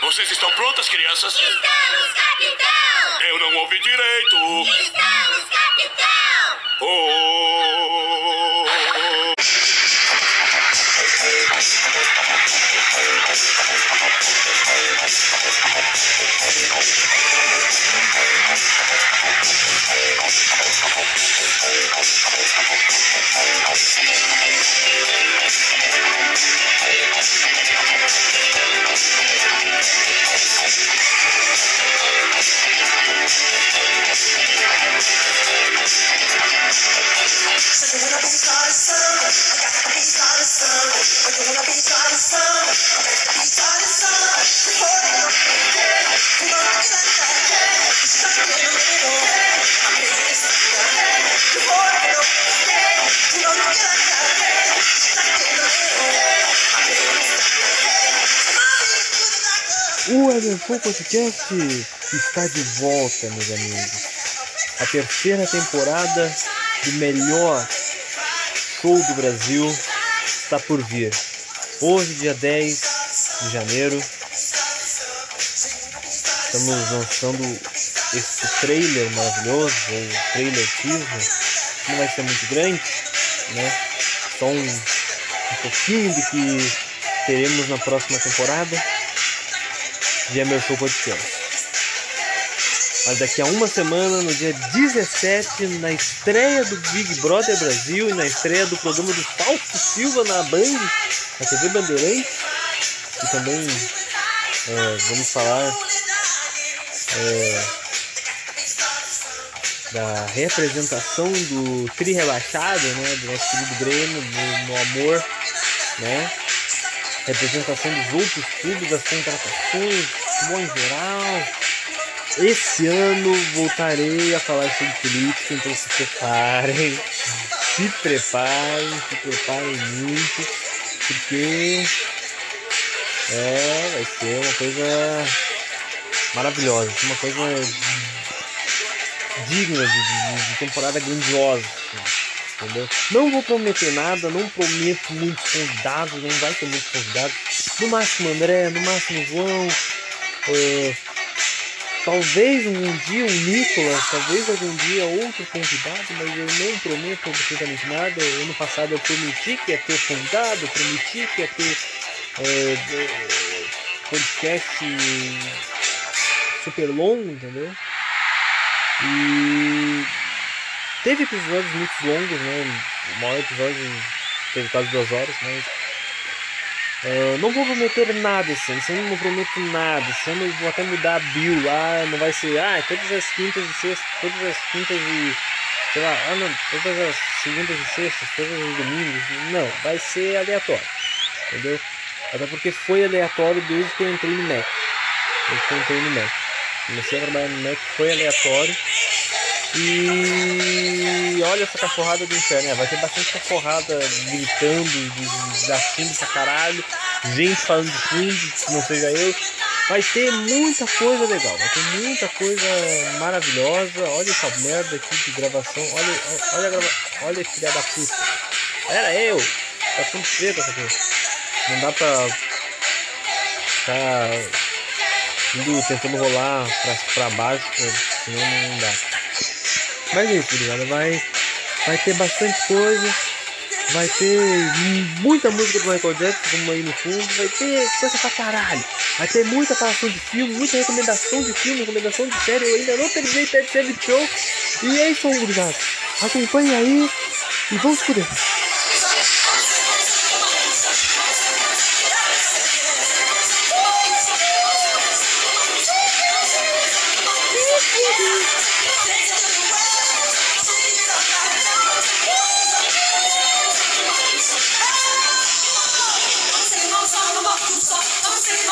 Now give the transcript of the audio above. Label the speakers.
Speaker 1: Vocês estão prontas, crianças?
Speaker 2: Estamos, capitão!
Speaker 1: Eu não ouvi direito.
Speaker 2: Estamos, capitão!
Speaker 1: Oh.
Speaker 3: O Everfull Podcast está de volta, meus amigos. A terceira temporada do melhor show do Brasil está por vir. Hoje, dia 10 de janeiro, estamos lançando esse trailer maravilhoso, o trailer teaser. Não vai ser muito grande, né? Só um, um pouquinho do que teremos na próxima temporada de Emerson Podcast. Mas daqui a uma semana, no dia 17, na estreia do Big Brother Brasil e na estreia do programa do Fausto Silva na Band, na TV Bandeirantes, e também é, vamos falar é, da representação do Tri Rebaixado, né, do nosso querido Grêmio, no, no Amor, né, representação dos outros clubes, das contratações, futebol em geral. Esse ano voltarei a falar sobre política, então se preparem, se preparem, se preparem muito, porque é, vai ser uma coisa maravilhosa, uma coisa digna de, de, de temporada grandiosa. Entendeu? Não vou prometer nada, não prometo muitos convidados, não vai ter muitos convidados. No máximo André, no máximo João, é, talvez um dia um Nicolas, talvez algum dia outro convidado, mas eu não prometo absolutamente nada. Ano passado eu prometi que ia ter convidado, prometi que ia ter é, podcast super longo, entendeu? E Teve episódios muito longos, né? O maior episódio teve quase duas horas, mas. Uh, não vou prometer nada esse ano, esse ano não prometo nada, esse ano eu vou até mudar a bio, ah, não vai ser, ah, todas as quintas e sextas, todas as quintas e, sei lá, ah não, todas as segundas e sextas, todos os domingos, não, vai ser aleatório, entendeu? Até porque foi aleatório desde que eu entrei no Mac, desde que eu entrei no Mac, comecei a trabalhar no Mac, foi aleatório, e olha essa cachorrada do inferno, né? vai ter bastante cachorrada gritando, desafiando pra caralho, gente falando de fundo, que não seja eu. Vai ter muita coisa legal, vai ter muita coisa maravilhosa. Olha essa merda aqui de gravação, olha, olha a grava... olha filha da puta. Era eu! Tá tudo preto essa coisa. Não dá pra ficar indo, tentando rolar pra, pra baixo, senão não dá. Mas é isso, ligado? Vai, vai ter bastante coisa. Vai ter muita música do Michael Jackson, como aí no fundo. Vai ter coisa pra caralho. Vai ter muita falação de filme, muita recomendação de filme, recomendação de série. Eu ainda não terminei Ted Show. E é isso, obrigado. Acompanhe aí e vamos poder.